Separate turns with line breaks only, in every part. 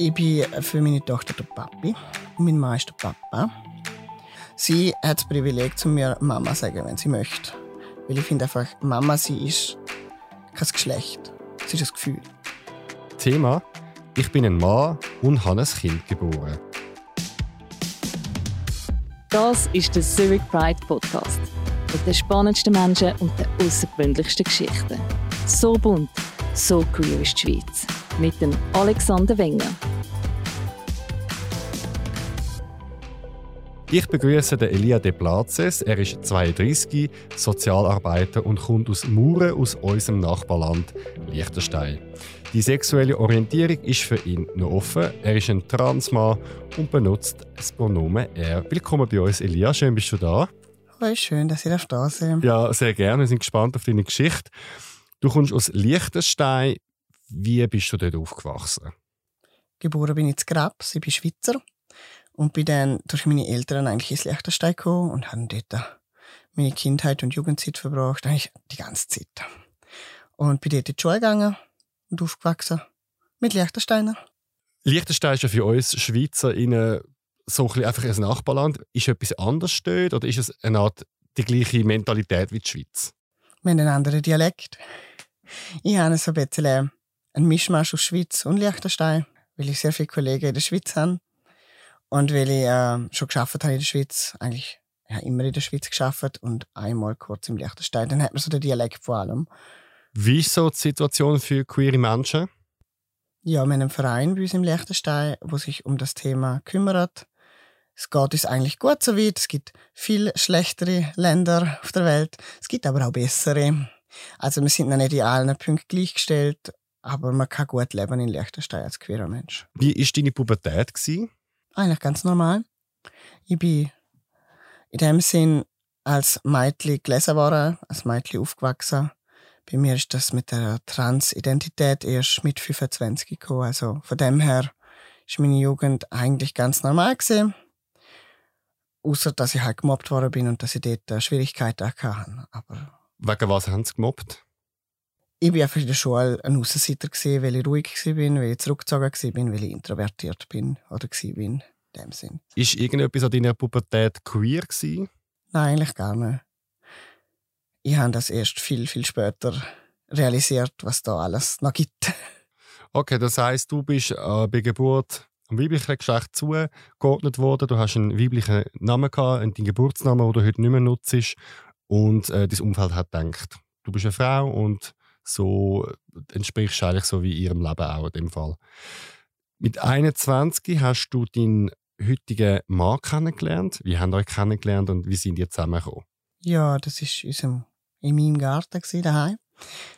Ich bin für meine Tochter der Papi und mein Mann ist der Papa. Sie hat das Privileg, zu mir Mama zu sagen, wenn sie möchte. Weil ich finde einfach, Mama, sie ist kein Geschlecht. Sie ist ein Gefühl.
Thema: Ich bin ein Mann und habe ein Kind geboren.
Das ist der Zurich Pride Podcast. Mit den spannendsten Menschen und den außergewöhnlichsten Geschichten. So bunt, so queer ist die Schweiz. Mit dem Alexander Wenger.
Ich begrüße den Elia de Plazes. Er ist 32, Sozialarbeiter und kommt aus Mauern aus unserem Nachbarland Liechtenstein. Die sexuelle Orientierung ist für ihn noch offen. Er ist ein Transmann und benutzt das Pronomen er. Willkommen bei uns, Elia. Schön, bist du da.
Oh, schön, dass ihr da seid.
Ja, sehr gerne. Wir sind gespannt auf deine Geschichte. Du kommst aus Liechtenstein. Wie bist du dort aufgewachsen?
Geboren bin ich in Grabs, ich bin Schweizer. Und bin dann durch meine Eltern eigentlich ins Liechtenstein gekommen und habe dort meine Kindheit und Jugendzeit verbracht, eigentlich die ganze Zeit. Und bin dort in die Schule gegangen und aufgewachsen mit Liechtensteiner.
Liechtenstein ist ja für uns Schweizer in so ein einfach ein Nachbarland. Ist etwas anders dort oder ist es eine Art die gleiche Mentalität wie die Schweiz?
Wir haben einen anderen Dialekt. Ich habe so ein bisschen einen Mischmasch aus Schweiz und Liechtenstein, weil ich sehr viele Kollegen in der Schweiz habe. Und weil ich äh, schon geschafft habe in der Schweiz, eigentlich ja, immer in der Schweiz geschafft und einmal kurz im Liechtenstein, dann hat man so den Dialekt vor allem.
Wie ist so die Situation für queere Menschen?
Ja, wir haben einen Verein bei uns im Liechtenstein, der sich um das Thema kümmert. Es geht uns eigentlich gut so weit. Es gibt viel schlechtere Länder auf der Welt. Es gibt aber auch bessere. Also wir sind noch nicht in allen Punkten gleichgestellt, aber man kann gut leben in Liechtenstein als queerer Mensch.
Wie war deine Pubertät? Gewesen?
Eigentlich ganz normal. Ich bin in dem Sinn als Mädchen gelesen worden, als Mädchen aufgewachsen. Bei mir ist das mit der Transidentität erst mit 25 gekommen. Also von dem her ist meine Jugend eigentlich ganz normal gewesen. Außer dass ich halt gemobbt worden bin und dass ich dort Schwierigkeiten hatte. Aber
Wegen was haben sie gemobbt?
Ich war einfach in der Schule ein Aussenseiter, weil ich ruhig war, weil ich zurückgezogen war, weil ich introvertiert bin oder war in dem Sinn.
Ist irgendetwas an deiner Pubertät queer? Gewesen?
Nein, eigentlich gar nicht. Ich habe das erst viel, viel später realisiert, was da alles noch gibt.
Okay, das heißt, du bist äh, bei Geburt am weiblichen Geschlecht zugeordnet worden. Du hast einen weiblichen Namen gehabt, einen Geburtsnamen, den du heute nicht mehr nutzt. Und äh, dein Umfeld hat gedacht, du bist eine Frau und so entsprichst du eigentlich so wie ihrem Leben auch in dem Fall. Mit 21 hast du deinen heutigen Mann kennengelernt. Wie haben ihr euch kennengelernt und wie sind ihr zusammengekommen?
Ja, das war in meinem Garten daheim.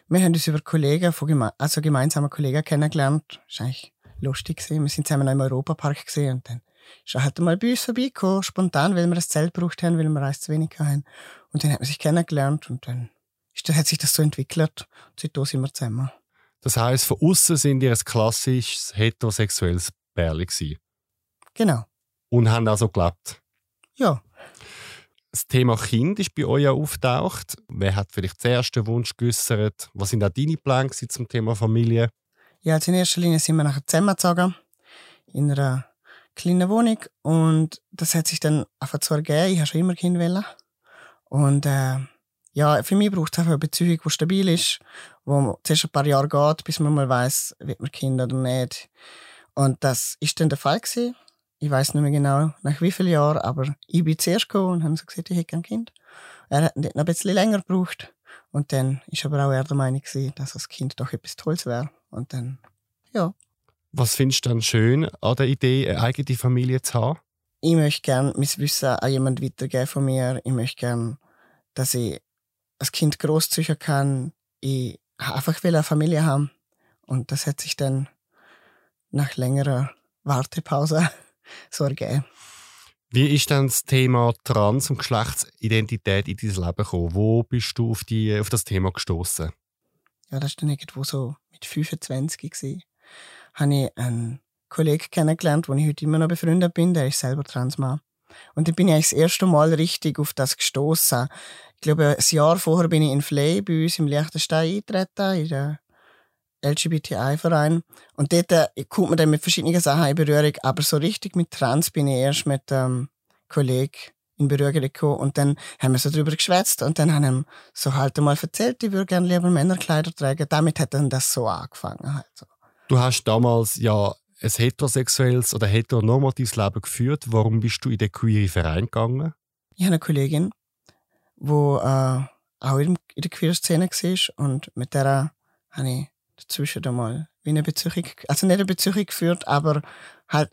Wir haben uns über Kollegen, von geme also gemeinsame Kollegen kennengelernt. Das war eigentlich lustig. Gewesen. Wir sind zusammen im Europapark gesehen und dann ist er halt mal bei uns vorbeigekommen, spontan, weil wir ein Zelt gebraucht haben, weil wir eins zu wenig hatten. Und dann hat man sich kennengelernt und dann ist, hat sich das so entwickelt. Und seitdem sind wir zusammen.
Das heisst, von außen sind ihr ein klassisches heterosexuelles Pärchen gewesen.
Genau.
Und haben also gelebt?
Ja.
Das Thema Kind ist bei euch ja auftaucht. Wer hat vielleicht den ersten Wunsch geäußert? Was sind auch deine Pläne zum Thema Familie?
Ja, also in erster Linie sind wir nachher zusammengezogen. In einer kleinen Wohnung. Und das hat sich dann einfach zu ergeben. Ich habe schon immer Kind wollen. Und äh, ja, für mich braucht es einfach eine Beziehung, die stabil ist, wo zuerst ein paar Jahre geht, bis man mal weiß, wird man Kind oder nicht. Und das ist dann der Fall gewesen. Ich weiß nicht mehr genau, nach wie vielen Jahren, aber ich bin zuerst gekommen und habe so gesagt, ich hätte ein Kind. Er hat noch ein bisschen länger gebraucht. Und dann ist aber auch er der Meinung gewesen, dass das Kind doch etwas Tolles wäre. Und dann, ja.
Was findest du dann schön an der Idee, eine eigene Familie zu haben?
Ich möchte gerne mein Wissen an jemanden weitergeben von mir. Ich möchte gerne, dass ich als Kind großziehen kann. Ich einfach will eine Familie haben. Und das hat sich dann nach längerer Wartepause so ergeben.
Wie ist dann das Thema Trans- und Geschlechtsidentität in dein Leben gekommen? Wo bist du auf, die, auf das Thema gestoßen?
Ja, das war dann irgendwo so mit 25 gewesen. Habe ich einen Kollegen kennengelernt, wo ich heute immer noch befreundet bin. Der ist selber Transmann. Und dann bin ich eigentlich das erste Mal richtig auf das gestoßen. Ich glaube, ein Jahr vorher bin ich in Fley bei uns im Liechtenstein eingetreten, in der LGBTI-Verein. Und dort äh, kommt man dann mit verschiedenen Sachen in Berührung, aber so richtig mit Trans bin ich erst mit einem ähm, Kollegen in Berührung gekommen. Und dann haben wir so drüber geschwätzt und dann haben wir so halt einmal erzählt, ich würde gerne lieber Männerkleider tragen. Damit hat dann das so angefangen. Halt so.
Du hast damals ja ein heterosexuelles oder heteronormatives Leben geführt. Warum bist du in den queeren Verein gegangen?
Ich habe eine Kollegin, die äh, auch in der Queer-Szene war und mit der habe ich dazwischen einmal wie eine Beziehung, also nicht eine Beziehung geführt, aber halt,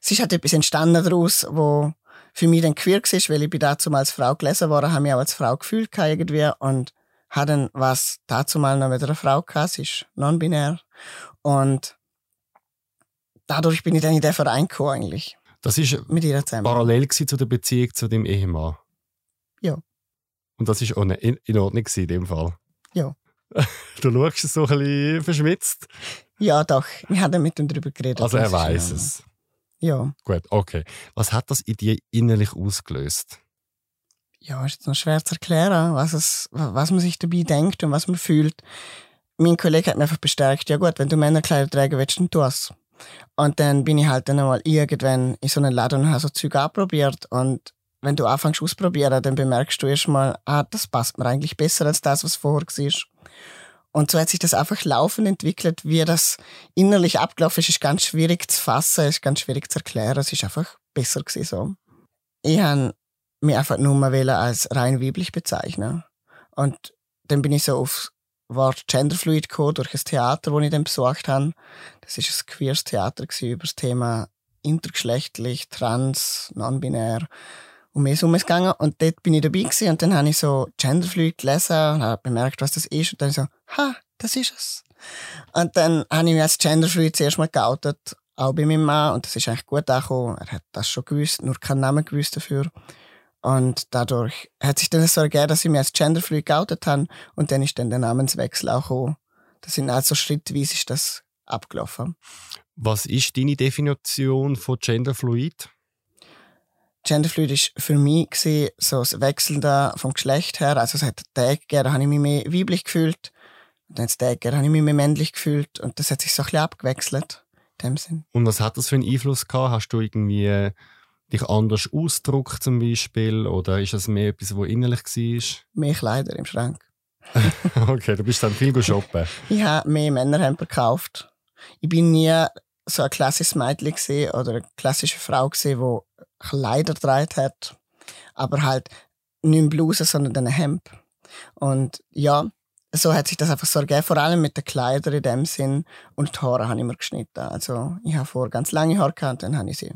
es ist halt etwas entstanden daraus, wo für mich dann queer war, weil ich bin dazu als Frau gelesen worden, habe mich auch als Frau gefühlt irgendwie und habe dann was dazu mal noch mit einer Frau gehabt, sie ist non-binär und dadurch bin ich dann in den Verein gekommen eigentlich.
Das ist mit ihr zusammen. parallel zu der Beziehung zu dem Ehemann?
Ja.
Und das war auch in, in Ordnung in dem Fall?
Ja.
du schaust es so ein bisschen verschmitzt?
Ja, doch. Wir haben mit ihm darüber geredet.
Also er weiß es?
Ja.
Gut, okay. Was hat das in dir innerlich ausgelöst?
Ja, ist jetzt noch schwer zu erklären, was, es, was man sich dabei denkt und was man fühlt. Mein Kollege hat mir einfach bestärkt, ja gut, wenn du Männerkleider tragen willst, dann tu es. Und dann bin ich halt dann einmal irgendwann in so einen Laden und habe so Zeug anprobiert. Und wenn du anfängst ausprobieren, dann bemerkst du erstmal, ah, das passt mir eigentlich besser als das, was vorher war. Und so hat sich das einfach laufend entwickelt. Wie das innerlich abgelaufen ist, ist ganz schwierig zu fassen, ist ganz schwierig zu erklären. Es ist einfach besser gewesen so. Ich habe mich einfach nur mal als rein weiblich bezeichnen. Und dann bin ich so aufs Wort Genderfluid gekommen durch ein Theater, das ich dann besucht habe. Das ist ein queeres Theater über das Thema intergeschlechtlich, trans, non-binär und mir ist umgegangen. Und dort bin ich dabei gewesen und dann habe ich so Genderfluid gelesen und habe bemerkt, was das ist. Und dann so, ha, das ist es. Und dann habe ich mich als Genderfluid zuerst mal geoutet, auch bei meinem Mann. Und das ist eigentlich gut angekommen. Er hat das schon gewusst, nur keinen Namen gewusst dafür. Und dadurch hat sich dann so ergeben, dass ich mich als Genderfluid geoutet habe und dann ist dann der Namenswechsel auch gekommen. Das sind also schrittweise ist das abgelaufen.
Was ist deine Definition von Genderfluid?
Genderfluid ist für mich gewesen, so das Wechseln da vom Geschlecht her. Also es hat Tage gegeben, da habe ich mich mehr weiblich gefühlt. Und dann hat es Tage gegeben, da habe ich mich mehr männlich gefühlt. Und das hat sich so ein bisschen abgewechselt. In dem Sinn.
Und was hat das für einen Einfluss gehabt? Hast du irgendwie dich anders ausdruckt zum Beispiel? Oder ist das mehr etwas, was innerlich war?
Mehr Kleider im Schrank.
okay, du bist dann viel shoppen.
ich habe mehr Männerhemper gekauft. Ich bin nie so ein klassisches Mädchen oder eine klassische Frau die Kleider getragen hat, aber halt nicht Bluse, sondern ein Hemd. Und ja, so hat sich das einfach so ergeben, vor allem mit den Kleidern in dem Sinn. Und die Haare habe ich mir geschnitten. Also ich habe vor ganz lange Haare gehabt, dann habe ich sie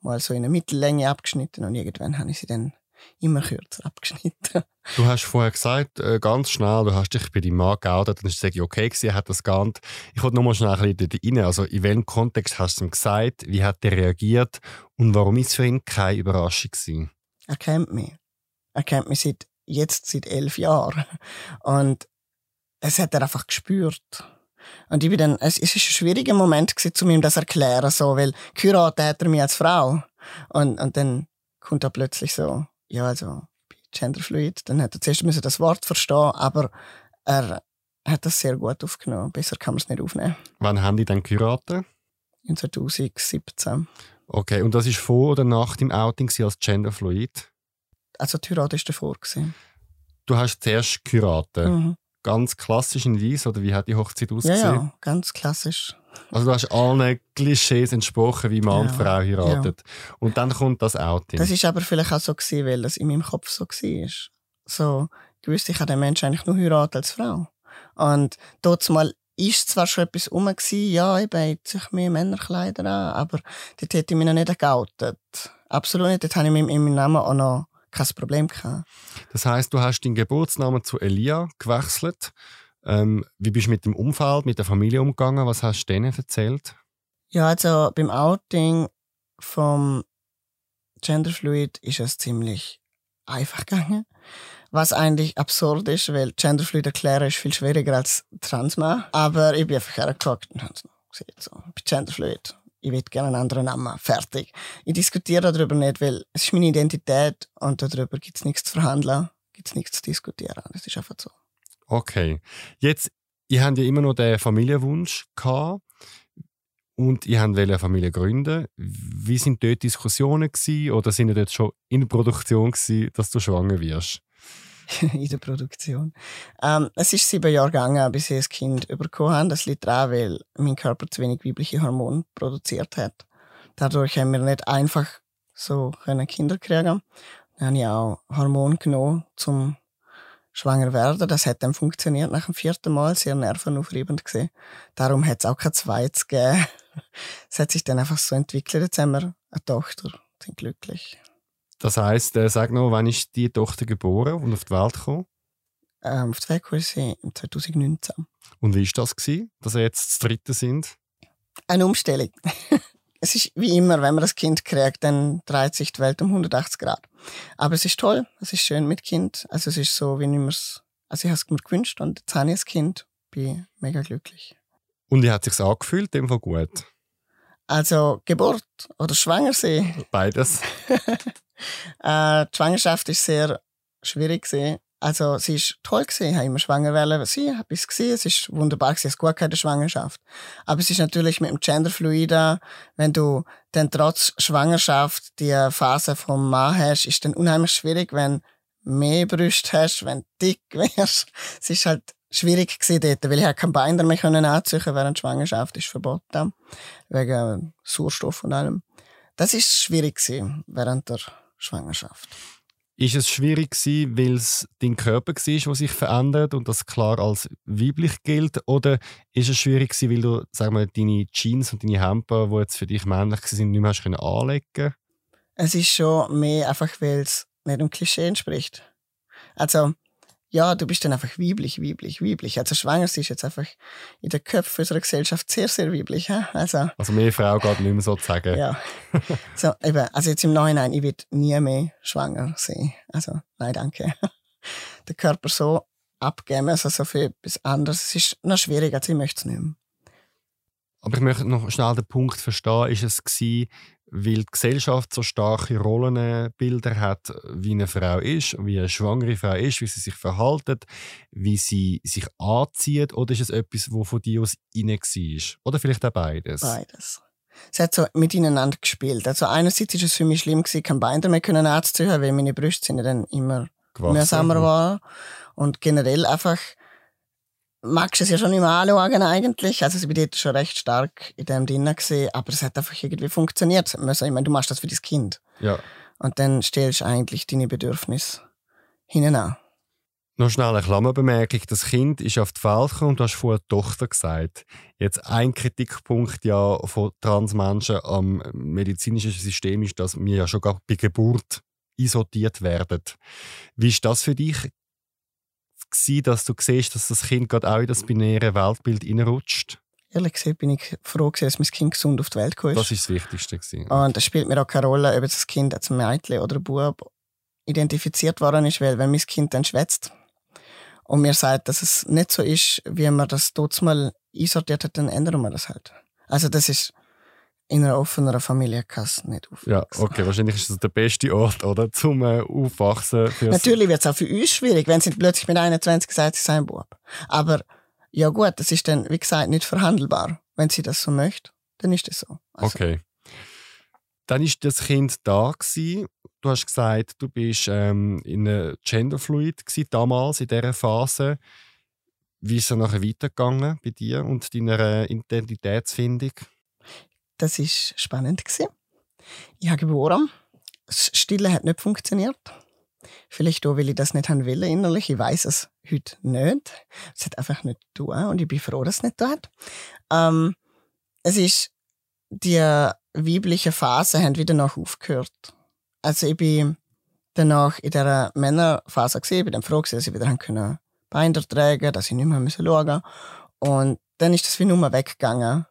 mal so in eine Mittellänge abgeschnitten und irgendwann habe ich sie dann immer kürzer abgeschnitten.
Du hast vorher gesagt, äh, ganz schnell, du hast dich bei deinem Mann geoutet, dann ist es okay gewesen, er hat das nicht. Ich wollte nochmal schnell ein bisschen rein. Also in welchem Kontext hast du ihm gesagt, wie hat er reagiert und warum ist es für ihn keine Überraschung gewesen?
Er kennt mich. Er kennt mich seit, jetzt seit elf Jahren. Und es hat er einfach gespürt. Und ich bin dann, es, ist ein schwieriger Moment gewesen, um ihm das zu erklären, so, weil geheiratet hat er mich als Frau. Und, und dann kommt er plötzlich so, ja, also, genderfluid. Dann hat er zuerst müssen das Wort verstehen, aber er hat das sehr gut aufgenommen. Besser kann man es nicht aufnehmen.
Wann haben die dann geheiratet?
In 2017.
Okay, und das war vor oder nach dem Outing als genderfluid?
Also die Heirat war davor. Gewesen.
Du hast zuerst geheiratet? Mhm ganz klassisch in Weiss oder wie hat die Hochzeit ausgesehen?
Ja, ja, ganz klassisch.
Also du hast allen Klischees entsprochen, wie Mann ja, und Frau heiratet. Ja. Und dann kommt das Outing.
Das ist aber vielleicht auch so gewesen, weil das in meinem Kopf so war. So, gewusst, ich habe den Menschen eigentlich nur heiraten als Frau. Und dort mal ist zwar schon etwas rum gewesen, ja, ich jetzt sich mehr Männerkleider an, aber dort hätte ich mich noch nicht geoutet. Absolut nicht. Dort habe ich in meinem Namen auch noch kein Problem gehabt.
Das heißt, du hast deinen Geburtsnamen zu Elia gewechselt. Ähm, wie bist du mit dem Umfeld, mit der Familie umgegangen? Was hast du denen erzählt?
Ja, also beim Outing vom Genderfluid ist es ziemlich einfach gegangen. Was eigentlich absurd ist, weil Genderfluid erklären ist viel schwieriger als Transmann. Aber ich bin einfach hergeguckt und habe gesagt, so, ich bin Genderfluid ich will gerne einen anderen Namen. Fertig. Ich diskutiere darüber nicht, weil es ist meine Identität und darüber gibt es nichts zu verhandeln, gibt es nichts zu diskutieren. Das ist einfach so.
Okay. Jetzt ihr habt ja immer noch den Familienwunsch gehabt und ihr habt eine Familie gründen. Wie sind dort Diskussionen gewesen, oder sind ihr dort schon in der Produktion gewesen, dass du schwanger wirst?
in der Produktion. Ähm, es ist sieben Jahre gegangen, bis ich ein Kind bekommen habe. Das liegt daran, weil mein Körper zu wenig weibliche Hormone produziert hat. Dadurch haben wir nicht einfach so Kinder kriegen. Dann habe ich auch Hormone genommen, zum schwanger werden. Das hat dann funktioniert nach dem vierten Mal, sehr nervenaufreibend gesehen. Darum hat es auch kein zweites gegeben. Es hat sich dann einfach so entwickelt. Jetzt haben wir eine Tochter, sind glücklich.
Das heisst, äh, sag noch, wann ist die Tochter geboren und auf die Welt gekommen?
Ähm, auf die Welt kam sie 2019.
Und wie war das, gewesen, dass sie jetzt das dritte sind?
Eine Umstellung. es ist wie immer, wenn man das Kind kriegt, dann dreht sich die Welt um 180 Grad. Aber es ist toll, es ist schön mit Kind. Also es ist so, wie ich es, also ich habe es mir gewünscht und jetzt habe ich ein Kind, bin mega glücklich.
Und wie hat es sich angefühlt, dem war gut?
Also Geburt oder schwanger sein?
Beides.
äh, die Schwangerschaft ist sehr schwierig gewesen. Also sie ist toll gewesen, habe immer schwanger wollen. Sie habe es gesehen, es ist wunderbar gewesen, es gut keine Schwangerschaft. Aber es ist natürlich mit dem Genderfluida, wenn du dann trotz Schwangerschaft die Phase vom Mann hast, ist dann unheimlich schwierig, wenn mehr Brüste hast, wenn du dick wärst. Es ist halt schwierig gewesen dort, weil ich halt kein Bein mehr können anziehen während Schwangerschaft ist verboten. Wegen Sauerstoff und allem. Das ist schwierig gewesen während der Schwangerschaft.
Ist es schwierig gewesen, weil es dein Körper war, der sich verändert und das klar als weiblich gilt? Oder ist es schwierig gewesen, weil du, sag mal, deine Jeans und deine Hemper, die jetzt für dich männlich sind, nicht mehr hast anlegen
Es ist schon mehr einfach, weil es nicht dem Klischee entspricht. Also, ja, du bist dann einfach weiblich, weiblich, weiblich. Also schwanger ist jetzt einfach in der Köpfe unserer Gesellschaft sehr, sehr weiblich. He? Also,
also mehr Frau geht nicht mehr sozusagen.
ja. So, eben, also jetzt im Nachhinein, ich will nie mehr schwanger sein. Also, nein, danke. Der Körper so abgeben, also so für etwas anderes, es ist noch schwierig, also ich möchte es nicht mehr.
Aber ich möchte noch schnell den Punkt verstehen. Ist es gewesen, weil die Gesellschaft so starke Rollenbilder hat, wie eine Frau ist, wie eine schwangere Frau ist, wie sie sich verhält, wie sie sich anzieht, oder ist es etwas, wo von dir aus rein war? Oder vielleicht auch beides?
Beides. Es hat so mit ineinander gespielt. Also einerseits ist es für mich schlimm gewesen, kein Bein mehr können anziehen, weil meine Brüste sind dann immer mühsamer waren. Und generell einfach magst du es ja schon immer anschauen eigentlich. Also ich bin dort schon recht stark in dem drin gesehen, aber es hat einfach irgendwie funktioniert. Ich meine, du machst das für dein Kind.
Ja.
Und dann stellst du eigentlich deine Bedürfnisse hinten an.
Noch schnell eine Klammerbemerkung. Das Kind ist auf die Welt gekommen und du hast vorher Tochter gesagt. Jetzt ein Kritikpunkt ja von Transmenschen am medizinischen System ist, dass wir ja schon bei Geburt isoliert werden. Wie ist das für dich gewesen, dass du siehst, dass das Kind gerade auch in das binäre Weltbild reinrutscht?
Ehrlich gesagt bin ich froh, dass mein Kind gesund auf die Welt
kam. Das ist das Wichtigste. Gewesen.
Und es spielt mir auch keine Rolle, ob das Kind als Mädchen oder ein Bub identifiziert worden ist, weil wenn mein Kind dann schwätzt und mir sagt, dass es nicht so ist, wie man das dort mal einsortiert hat, dann ändern wir das halt. Also das ist in einer offenen Familie kann es nicht aufwachsen.
Ja, okay, wahrscheinlich ist das der beste Ort, oder, zum äh, Aufwachsen.
Natürlich wird es auch für uns schwierig, wenn sie plötzlich mit 21 sagt, sie sei ein Bub. Aber ja gut, das ist dann, wie gesagt, nicht verhandelbar. Wenn sie das so möchte, dann ist das so.
Also. Okay. Dann ist das Kind da gewesen. Du hast gesagt, du bist ähm, in einer Genderfluid gewesen, damals in dieser Phase. Wie ist es nachher weitergegangen bei dir und deiner Identitätsfindung?
Das war spannend. Ich habe geboren. Das Stille hat nicht funktioniert. Vielleicht auch, weil ich das nicht haben will innerlich. Ich weiß es heute nicht. Es hat einfach nicht tun und ich bin froh, dass es nicht tut. Ähm, es ist die weibliche Phase hat wieder noch aufgehört. Also ich bin danach in der Männerphase gesehen, bin dann froh dass ich wieder können Beine tragen, dass ich nicht mehr schauen musste. Und dann ist das wie nur weggegangen.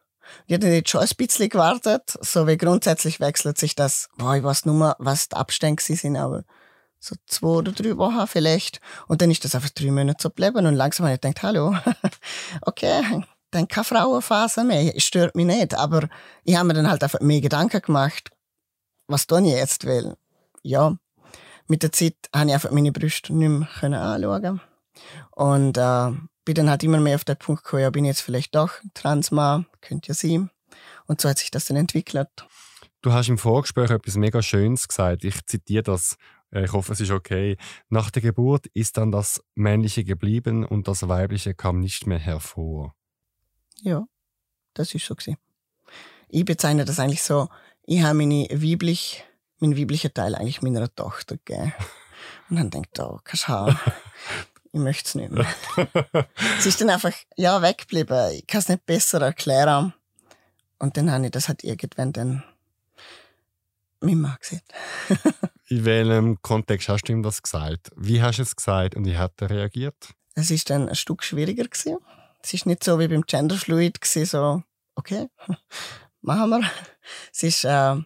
Ich hätte jetzt schon ein bisschen gewartet, so wie grundsätzlich wechselt sich das, boah, ich weiß nur mal, was die Abstände sind, aber so zwei oder drei Wochen vielleicht. Und dann ist das einfach drei Monate so geblieben und langsam habe ich gedacht, hallo, okay, dann keine Frauenphase mehr, stört mich nicht, aber ich habe mir dann halt einfach mehr Gedanken gemacht, was tue ich jetzt, weil, ja, mit der Zeit habe ich einfach meine Brüste nicht mehr anschauen. Und äh, bin dann halt immer mehr auf den Punkt gekommen, ja, bin ich jetzt vielleicht doch Transmann, könnte ja sein. Und so hat sich das dann entwickelt.
Du hast im Vorgespräch etwas mega Schönes gesagt. Ich zitiere das. Äh, ich hoffe, es ist okay. Nach der Geburt ist dann das Männliche geblieben und das Weibliche kam nicht mehr hervor.
Ja, das ist so gewesen. Ich bezeichne das eigentlich so, ich habe meine weiblich, meinen weiblichen Teil eigentlich meiner Tochter gegeben. Und dann denkt, oh, kannst haben. Ich möchte es nicht mehr. Sie ist dann einfach, ja, weggeblieben. Ich kann es nicht besser erklären. Und dann habe ich das halt irgendwann dann mit Mann gesehen.
In welchem Kontext hast du ihm das gesagt? Wie hast du es gesagt und wie hat er reagiert?
Es ist dann ein Stück schwieriger gewesen. Es ist nicht so wie beim Genderfluid gewesen, so, okay, machen wir. Es ist äh,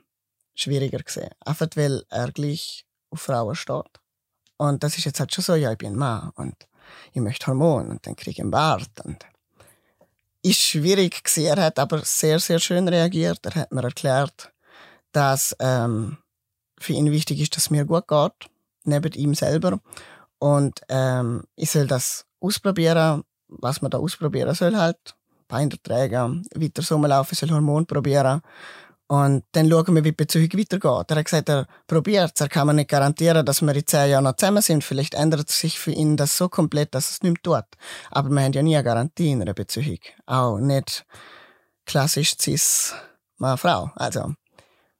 schwieriger gewesen. Einfach weil er gleich auf Frauen steht. Und das ist jetzt halt schon so, ja, ich bin Mann und ich möchte Hormone und dann kriege ich einen Bart. Und ist schwierig gewesen. Er hat aber sehr, sehr schön reagiert. Er hat mir erklärt, dass ähm, für ihn wichtig ist, dass es mir gut geht, neben ihm selber. Und ähm, ich soll das ausprobieren, was man da ausprobieren soll halt. Beine tragen, weiter rumlaufen, soll Hormon probieren. Und dann schauen wir, wie die Beziehung weitergeht. Er hat gesagt, er probiert es. Er kann mir nicht garantieren, dass wir in zehn Jahren noch zusammen sind. Vielleicht ändert sich für ihn das so komplett, dass es nicht mehr tut. Aber wir haben ja nie eine Garantie in einer Beziehung. Auch nicht klassisch cis Mann-Frau. Also.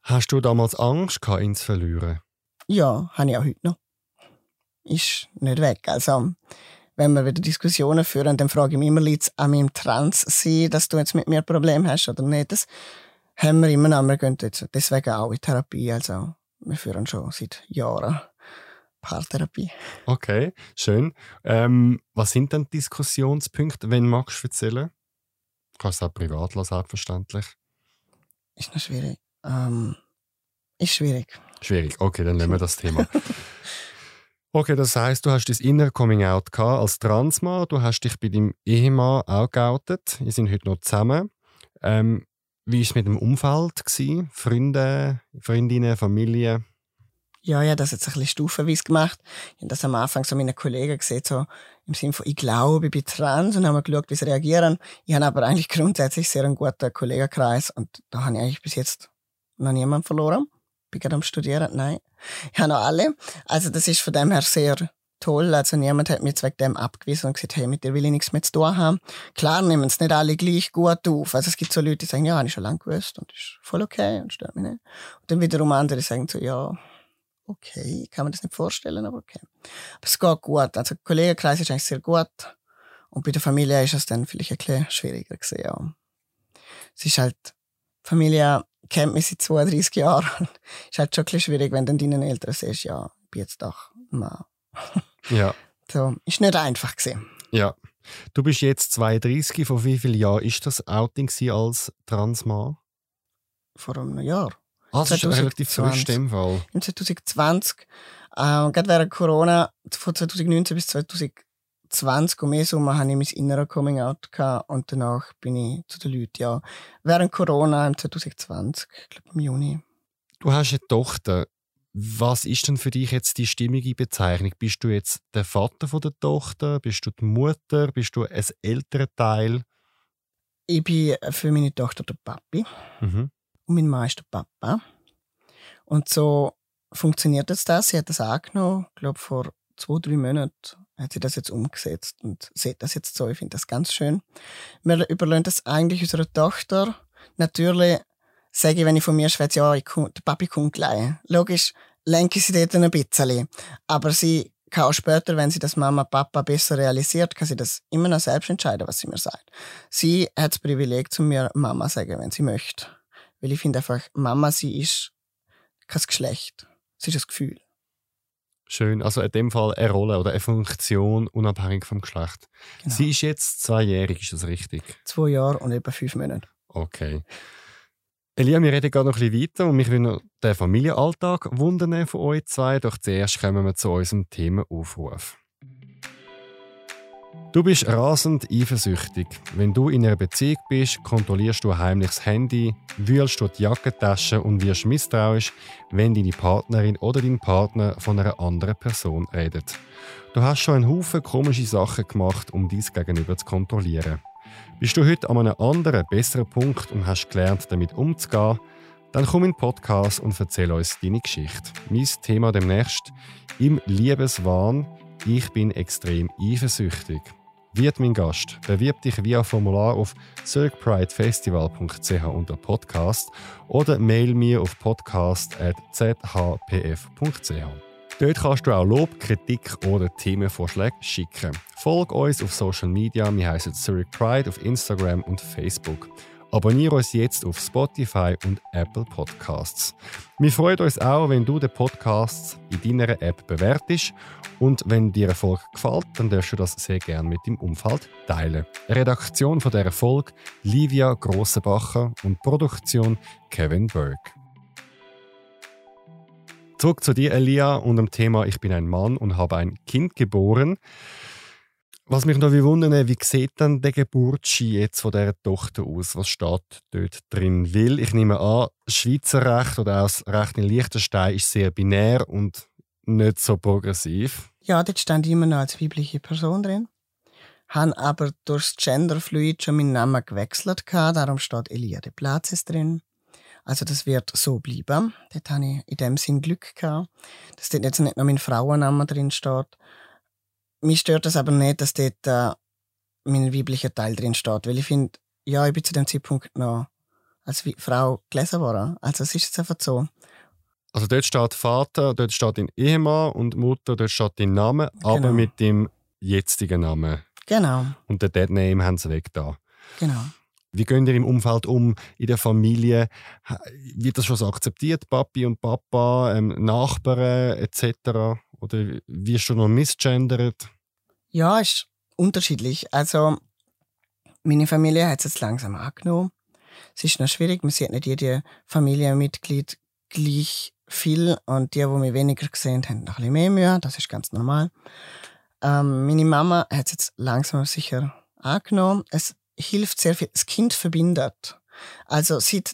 Hast du damals Angst gehabt, ihn zu verlieren?
Ja, habe ich auch heute noch. Ist nicht weg. Also, wenn wir wieder Diskussionen führen, dann frage ich mich immer, liegt es an meinem Trans sein, dass du jetzt mit mir ein Problem hast oder nicht? Das haben wir immer noch. Wir gehen jetzt deswegen auch in Therapie. Also, wir führen schon seit Jahren Paartherapie.
Okay, schön. Ähm, was sind denn Diskussionspunkte, wenn magst du erzählen? Kannst du auch privat lassen, selbstverständlich.
Ist noch schwierig. Ähm, ist schwierig.
Schwierig, okay, dann nehmen wir das Thema. Okay, das heißt, du hast dein innere Coming Out gehabt als Transmann. Du hast dich bei deinem Ehemann auch geoutet. Ihr sind heute noch zusammen. Ähm, wie war es mit dem Umfeld? Freunde, Freundinnen, Familie?
Ja, ja, das jetzt ein bisschen stufenweise gemacht. Ich habe das am Anfang so meine Kollegen gesehen, so im Sinne von, ich glaube, ich bin trans und haben geschaut, wie sie reagieren. Ich habe aber eigentlich grundsätzlich sehr einen guten Kollegenkreis und da habe ich eigentlich bis jetzt noch niemanden verloren. Bin gerade am Studieren, nein. Ich habe noch alle. Also das ist von dem her sehr toll. Also niemand hat jetzt wegen dem abgewiesen und gesagt, hey, mit dir will ich nichts mehr zu tun haben. Klar nehmen es nicht alle gleich gut auf. Also es gibt so Leute, die sagen, ja, habe ich schon lange gewusst und ist voll okay und stört mich nicht. Und dann wiederum andere sagen so, ja, okay, kann mir das nicht vorstellen, aber okay. Aber es geht gut. Also der Kollegenkreis ist eigentlich sehr gut. Und bei der Familie ist es dann vielleicht ein bisschen schwieriger gewesen, ja. Es ist halt, Familie kennt mich seit 32 Jahren. ist halt schon ein bisschen schwierig, wenn dann deinen Eltern siehst, ja, ich bin jetzt doch Mann.
Ja.
So, ist nicht einfach gewesen.
Ja. Du bist jetzt 32. Vor wie vielen Jahren ist das Outing als Transmann?
Vor einem Jahr.
Ah, das ist
2020.
relativ frisch in dem Fall.
Im 2020, äh, gerade während Corona, von 2019 bis 2020 um mehr Sommer hatte ich mein innerer Coming Out gehabt und danach bin ich zu den Leuten, ja. Während Corona im 2020, ich glaube im Juni.
Du hast eine Tochter. Was ist denn für dich jetzt die stimmige Bezeichnung? Bist du jetzt der Vater von der Tochter? Bist du die Mutter? Bist du ein älterer Teil?
Ich bin für meine Tochter der Papi
Mhm.
und mein Mann ist der Papa. Und so funktioniert jetzt das. Sie hat das angenommen, ich glaube vor zwei, drei Monaten hat sie das jetzt umgesetzt und sieht das jetzt so. Ich finde das ganz schön. Wir überlassen das eigentlich unserer Tochter. Natürlich sage ich, wenn ich von mir schwätze, ja, ich komm, der Papi kommt gleich. Logisch, lenke ich sie dort ein bisschen. Aber sie kann auch später, wenn sie das Mama, Papa besser realisiert, kann sie das immer noch selbst entscheiden, was sie mir sagt. Sie hat das Privileg, zu mir Mama sagen, wenn sie möchte. Weil ich finde einfach, Mama, sie ist kein Geschlecht. Sie ist ein Gefühl.
Schön. Also in dem Fall eine Rolle oder eine Funktion unabhängig vom Geschlecht.
Genau.
Sie ist jetzt zweijährig, ist das richtig?
Zwei Jahre und etwa fünf Monate.
Okay. Elia, wir reden gerade noch ein bisschen weiter und mich will noch den Familienalltag wundern von euch zwei. Doch zuerst kommen wir zu unserem Themenaufruf. Du bist rasend eifersüchtig. Wenn du in einer Beziehung bist, kontrollierst du heimlich das Handy, wühlst du die Jackentasche und wirst misstrauisch, wenn deine Partnerin oder dein Partner von einer anderen Person redet. Du hast schon einen Haufen komische Sachen gemacht, um dies Gegenüber zu kontrollieren. Bist du heute an einem anderen, besseren Punkt und hast gelernt, damit umzugehen, dann komm in den Podcast und erzähl uns deine Geschichte. Mein Thema demnächst im Liebeswahn. Ich bin extrem eifersüchtig. Wird mein Gast. Bewirb dich via Formular auf circpridefestival.ch unter Podcast oder mail mir auf podcast.zhpf.ch. Dort kannst du auch Lob, Kritik oder Themenvorschläge schicken. Folg uns auf Social Media, wir heißen Zurich Pride auf Instagram und Facebook. Abonniere uns jetzt auf Spotify und Apple Podcasts. Wir freuen uns auch, wenn du den Podcast in deiner App bewertest und wenn dir eine Folge gefällt, dann darfst du das sehr gerne mit dem Umfeld teilen. Redaktion von der Folge Livia Grossenbacher und Produktion Kevin Berg. Zurück zu dir, Elia, und dem Thema Ich bin ein Mann und habe ein Kind geboren. Was mich noch wundert, wie sieht dann der Geburtsschein jetzt von dieser Tochter aus? Was steht dort drin? Weil ich nehme an, Schweizer Recht oder auch das Recht in Liechtenstein ist sehr binär und nicht so progressiv.
Ja, dort stand immer noch als weibliche Person drin. Habe aber durchs Genderfluid schon meinen Namen gewechselt. Darum steht Elia de Platzes drin. Also das wird so bleiben. Dort habe ich in dem Sinn Glück gehabt, dass dort jetzt nicht noch mein Frauenname drin steht. Mich stört das aber nicht, dass dort äh, mein weiblicher Teil drin steht, weil ich finde, ja, ich bin zu dem Zeitpunkt noch als Frau gelesen worden. Also es ist jetzt einfach so.
Also dort steht Vater, dort steht dein Ehemann und Mutter, dort steht dein Name,
Genau.
aber mit dem jetzigen Namen.
Genau,
Und den Dead Name haben sie weg da.
genau.
Wie gehen ihr im Umfeld um, in der Familie? Wird das schon so akzeptiert, Papi und Papa, ähm, Nachbarn etc.? Oder wirst du noch misgendert?
Ja, ist unterschiedlich. Also, meine Familie hat es jetzt langsam angenommen. Es ist noch schwierig, man sieht nicht jede Familienmitglied gleich viel und die, die mich weniger gesehen haben, noch ein bisschen mehr Mühe. Das ist ganz normal. Ähm, meine Mama hat es jetzt langsam sicher angenommen. Es hilft sehr viel. Das Kind verbindet. Also, seit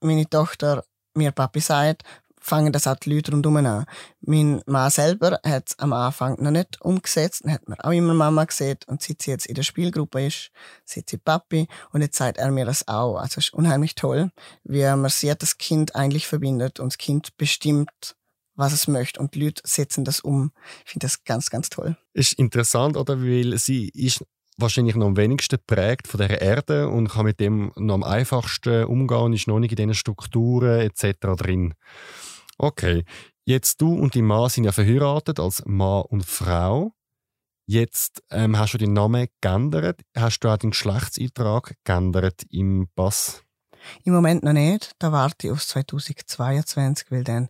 meine Tochter mir Papi sagt, fangen das auch die Leute rundherum an. Mein Mann selber hat es am Anfang noch nicht umgesetzt. Dann hat man auch immer Mama gesehen. Und seit sie jetzt in der Spielgruppe ist, sieht sie Papi. Und jetzt sagt er mir das auch. Also es ist unheimlich toll, wie man sieht, das Kind eigentlich verbindet und das Kind bestimmt, was es möchte. Und die Leute setzen das um. Ich finde das ganz, ganz toll.
Ist interessant, oder? Weil sie ist wahrscheinlich noch am wenigsten prägt von der Erde und kann mit dem noch am einfachsten umgehen, ist noch nicht in diesen Strukturen etc. drin. Okay, jetzt du und dein Mann sind ja verheiratet als Mann und Frau. Jetzt ähm, hast du deinen Namen geändert. Hast du auch den Geschlechtseintrag geändert im Pass?
Im Moment noch nicht. Da warte ich auf 2022, weil dann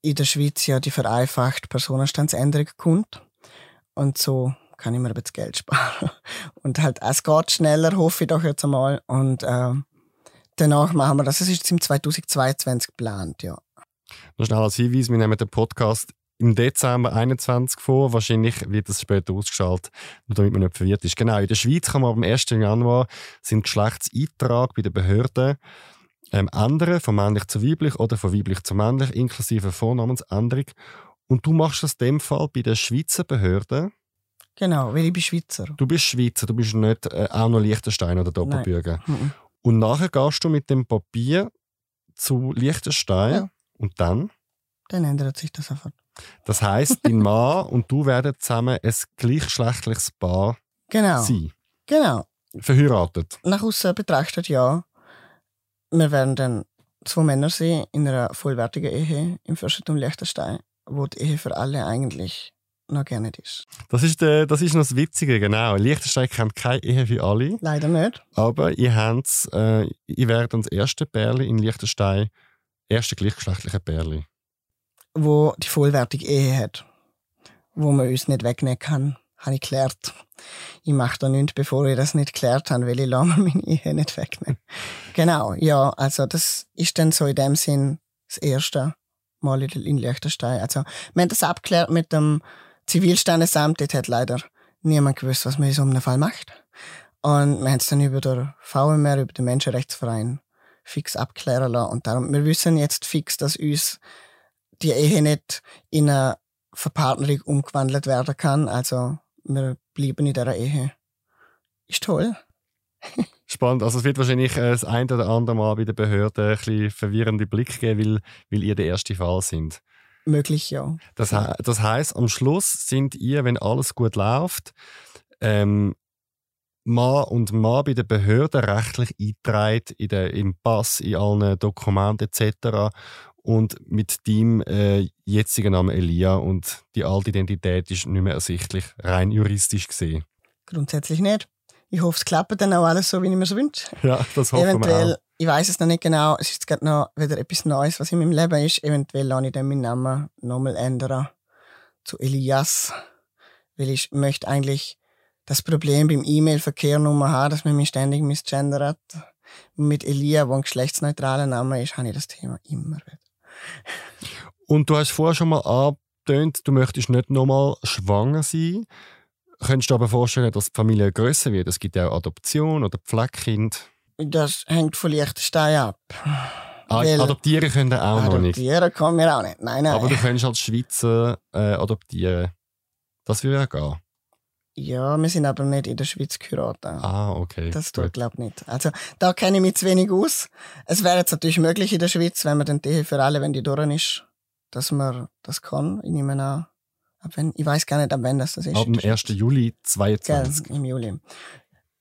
in der Schweiz ja die vereinfachte Personenstandsänderung kommt. Und so kann ich mir ein bisschen Geld sparen. Und halt, es geht schneller, hoffe ich doch jetzt einmal. Und ähm, danach machen wir das. Es ist im 2022 geplant, ja.
Noch schnell als Hinweis, wir nehmen den Podcast im Dezember 21 vor. Wahrscheinlich wird das später ausgestrahlt, nur damit man nicht verwirrt ist. Genau, in der Schweiz kann man am 1. Januar seinen Geschlechtseintrag bei den Behörden ähm, ändern, von männlich zu weiblich oder von weiblich zu männlich, inklusive Vornamensänderung. Und du machst das in dem Fall bei den Schweizer Behörden.
Genau, weil ich bin Schweizer.
Du bist Schweizer, du bist nicht äh, auch noch Liechtenstein oder Doppelbürger.
Mhm.
Und nachher gehst du mit dem Papier zu Liechtenstein
Ja.
und dann?
Dann ändert sich das einfach.
Das heisst, dein Mann und du werden zusammen ein gleichgeschlechtliches Paar
Genau.
sein.
Genau.
Verheiratet.
Nach außen betrachtet, ja. Wir werden dann zwei Männer sein in einer vollwertigen Ehe im Fürstentum Liechtenstein, wo die Ehe für alle eigentlich noch gerne ist.
Das ist, der, das ist noch das Witzige, genau. Liechtenstein kennt keine Ehe für alle,
Leider nicht.
aber ihr, habt's, äh, ihr werdet das erste Pärli in Liechtenstein, erste gleichgeschlechtliche Pärli.
Wo die vollwertige Ehe hat. Wo man uns nicht wegnehmen kann, habe ich geklärt. Ich mache da nichts, bevor ich das nicht geklärt habe, weil ich mir meine Ehe nicht wegnehmen. genau, ja, also das ist dann so in dem Sinn das erste Mal in in Liechtenstein. Also wir haben das abgeklärt mit dem Zivilstandesamt, dort hat leider niemand gewusst, was man in so einem Fall macht. Und wir haben es dann über den VMR, über den Menschenrechtsverein, fix abklären lassen. Und darum, wir wissen jetzt fix, dass uns die Ehe nicht in eine Verpartnerung umgewandelt werden kann. Also, wir bleiben in dieser Ehe. Ist toll.
Spannend. Also es wird wahrscheinlich äh, das ein oder andere Mal bei den Behörden ein bisschen verwirrende Blick geben, weil, weil ihr der erste Fall sind.
Möglich, ja.
Das, das heißt, am Schluss sind ihr, wenn alles gut läuft, ähm, Mann und Mann bei den Behörden rechtlich eingetragen, in der, im Pass, in allen Dokumenten etc. Und mit dem äh, jetzigen Namen Elia und die alte Identität ist nicht mehr ersichtlich, rein juristisch gesehen.
Grundsätzlich nicht. Ich hoffe, es klappt dann auch alles so, wie ich mir es wünsche.
Ja, das hoffen
Eventuell,
wir auch.
Ich weiß es noch nicht genau, es ist gerade noch wieder etwas Neues, was in meinem Leben ist. Eventuell lasse ich dann meinen Namen nochmal ändern zu Elias, weil ich möchte eigentlich das Problem beim E-Mail-Verkehr nur haben, dass man mich ständig misgendert. Mit Elia, wo ein geschlechtsneutraler Name ist, habe ich das Thema immer wieder.
Und du hast vorher schon mal angetönt, du möchtest nicht nochmal schwanger sein. Könntest du aber vorstellen, dass die Familie grösser wird? Es gibt ja auch Adoption oder Pflegekind.
Das hängt von Liechtenstein ab.
Ah,
Weil-
adoptieren können auch noch nicht.
Adoptieren kann mir auch nicht. Nein, nein.
Aber du könntest als Schweizer äh, adoptieren. Das würde ja gehen.
ja, wir sind aber nicht in der Schweiz geheiratet.
Ah, okay.
Das tut, glaube ich, nicht. Also, da kenne ich mich zu wenig aus. Es wäre jetzt natürlich möglich in der Schweiz, wenn man den Ehe für alle, wenn die durch ist, dass man das kann. Ich nehme an, ab wenn, ich weiß gar nicht, ab wann das, das ist.
Ab dem 1. Juli
Gell,
2022.
im Juli.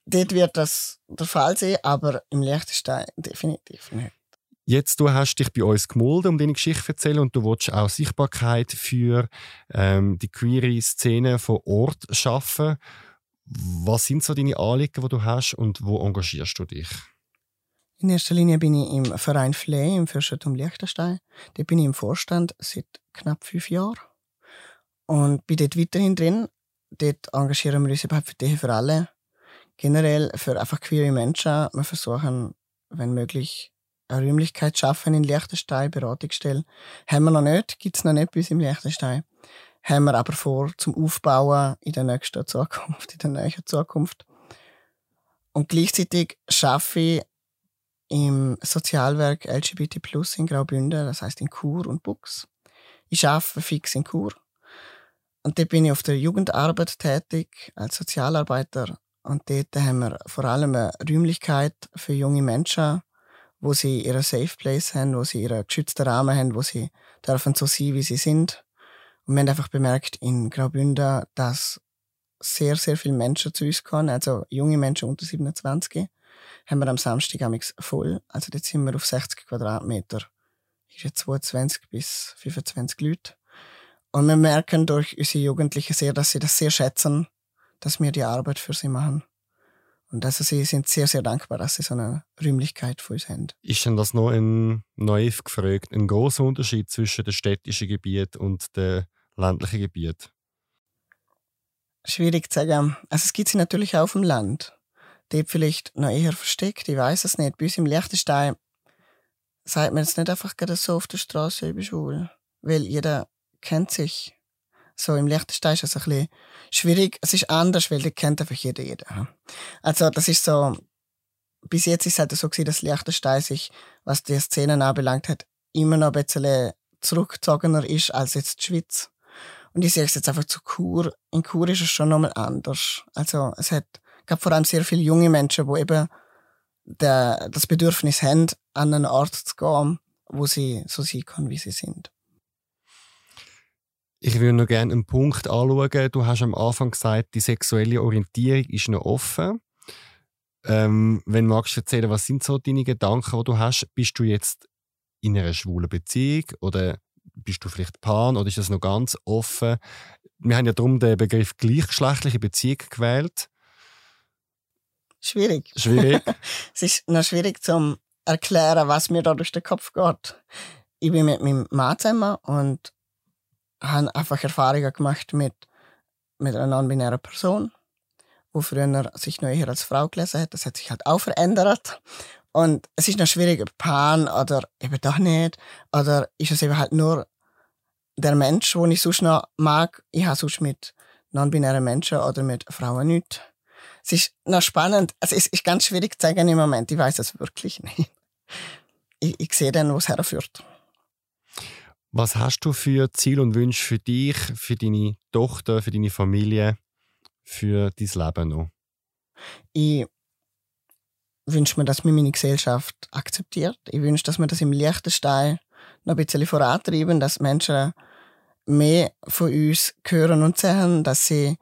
Dort wird das der Fall sein, aber im Liechtenstein definitiv nicht.
Jetzt, du hast dich bei uns gemolden, um deine Geschichte zu erzählen und du willst auch Sichtbarkeit für ähm, die queere Szene vor Ort schaffen. Was sind so deine Anliegen, die du hast und wo engagierst du dich?
In erster Linie bin ich im Verein Flee im Fürstentum Liechtenstein. Dort bin ich im Vorstand seit knapp fünf Jahren. Und bin dort weiterhin drin. Dort engagieren wir uns überhaupt für die für alle. Generell für einfach queere Menschen. Wir versuchen, wenn möglich, eine Räumlichkeit zu schaffen in Liechtenstein, Beratungsstelle. Haben wir noch nicht, gibt's noch nicht bei uns im Liechtenstein. Haben wir aber vor, zum Aufbauen in der nächsten Zukunft, in der nächsten Zukunft. Und gleichzeitig schaffe ich im Sozialwerk LGBT Plus in Graubünden, das heißt in Chur und Bux. Ich arbeite fix in Chur. Und dort bin ich auf der Jugendarbeit tätig als Sozialarbeiter. Und dort haben wir vor allem eine Räumlichkeit für junge Menschen, wo sie ihre Safe Place haben, wo sie ihren geschützten Rahmen haben, wo sie dürfen so sein, wie sie sind. Und wir haben einfach bemerkt in Graubünden, dass sehr, sehr viele Menschen zu uns kommen, also junge Menschen unter 27 haben wir am Samstag amix voll. Also jetzt sind wir auf 60 Quadratmeter. Ist jetzt 22 bis 25 Leute. Und wir merken durch unsere Jugendlichen sehr, dass sie das sehr schätzen, dass wir die Arbeit für sie machen. Und also sie sind sehr, sehr dankbar, dass sie so eine Räumlichkeit für uns haben.
Ist denn das noch ein naiv gefragt, ein großer Unterschied zwischen dem städtischen Gebiet und dem ländlichen Gebiet?
Schwierig zu sagen. Also es gibt sie natürlich auch auf dem Land. Dort vielleicht noch eher versteckt, ich weiß es nicht. Bei uns im Liechtenstein sagt man jetzt nicht einfach gerade so auf der Straße, bin schwul. Weil jeder kennt sich. So im Liechtenstein ist es ein bisschen schwierig. Es ist anders, weil da kennt einfach jeder jeder. Also das ist so, bis jetzt ist es halt so gewesen, dass Liechtenstein sich, was die Szenen anbelangt hat, immer noch ein bisschen zurückgezogener ist als jetzt die Schweiz. Und ich sehe es jetzt einfach zu Chur. In Chur ist es schon nochmal anders. Also es hat, gab vor allem sehr viele junge Menschen, die eben der, das Bedürfnis haben, an einen Ort zu gehen, wo sie so sein können, wie sie sind.
Ich würde noch gerne einen Punkt anschauen. Du hast am Anfang gesagt, die sexuelle Orientierung ist noch offen. Ähm, wenn du magst erzählen, was sind so deine Gedanken, die du hast? Bist du jetzt in einer schwulen Beziehung oder bist du vielleicht Pan oder ist das noch ganz offen? Wir haben ja darum den Begriff gleichgeschlechtliche Beziehung gewählt.
Schwierig.
Schwierig.
Es ist noch schwierig zu erklären, was mir da durch den Kopf geht. Ich bin mit meinem Mann zusammen und habe einfach Erfahrungen gemacht mit, mit einer non-binären Person, wo früher sich noch eher als Frau gelesen hat. Das hat sich halt auch verändert. Und es ist noch schwierig, ob Pan oder eben doch nicht. Oder ist es eben halt nur der Mensch, den ich sonst noch mag. Ich habe sonst mit non-binären Menschen oder mit Frauen nicht. Es ist noch spannend. Also es ist ganz schwierig zu sagen im Moment. Ich weiß es wirklich nicht. Ich, ich sehe dann, wo es herführt.
Was hast du für Ziele und Wünsche für dich, für deine Tochter, für deine Familie, für dein Leben noch?
Ich wünsche mir, dass mir meine Gesellschaft akzeptiert. Ich wünsche, dass wir das im Liechtenstein noch ein bisschen vorantreiben, dass Menschen mehr von uns hören und sehen, dass sie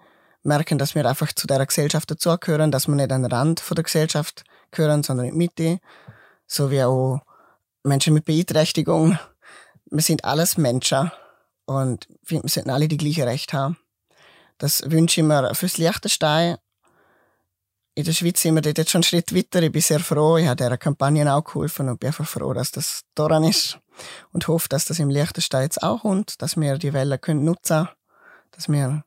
merken, dass wir einfach zu der Gesellschaft dazugehören, dass wir nicht an den Rand von der Gesellschaft gehören, sondern in die Mitte. So wie auch Menschen mit Beeinträchtigung. Wir sind alles Menschen und wir sollten alle die gleiche Recht haben. Das wünsche ich mir fürs Liechtenstein in der Schweiz sind wir dort jetzt schon einen Schritt weiter. Ich bin sehr froh. Ich habe dieser Kampagne auch geholfen und bin einfach froh, dass das daran ist. Und hoffe, dass das im Liechtenstein jetzt auch kommt, dass wir die Welle können nutzen dass wir,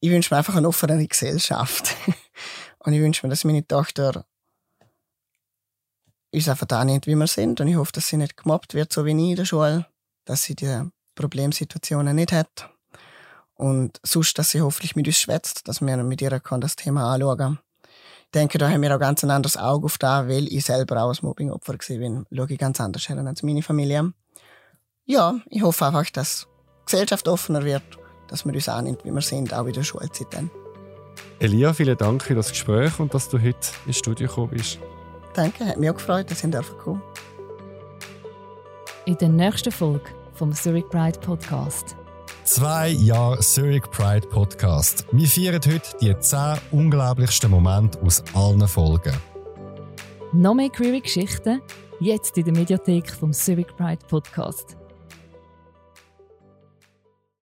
ich wünsche mir einfach eine offene Gesellschaft. und ich wünsche mir, dass meine Tochter uns einfach da nicht, wie wir sind. Und ich hoffe, dass sie nicht gemobbt wird, so wie ich in der Schule, dass sie die Problemsituationen nicht hat. Und sonst, dass sie hoffentlich mit uns schwätzt, dass wir mit ihr kann das Thema anschauen können denke, da haben wir auch ganz ein anderes Auge auf da, weil ich selber auch als Mobbing-Opfer bin. Schaue ich ganz anders her als meine Familie. Ja, ich hoffe einfach, dass die Gesellschaft offener wird, dass wir uns annimmt, wie wir sind, auch in der Schulzeit dann.
Elia, vielen Dank für das Gespräch und dass du heute ins Studio gekommen bist.
Danke, hat mich auch gefreut, dass ich kommen
In der nächsten Folge vom Zurich Pride Podcast
Zwei Jahre Zurich Pride Podcast. Wir feiern heute die zehn unglaublichsten Momente aus allen Folgen.
Noch mehr queere Geschichten jetzt in der Mediathek vom Zurich Pride Podcast.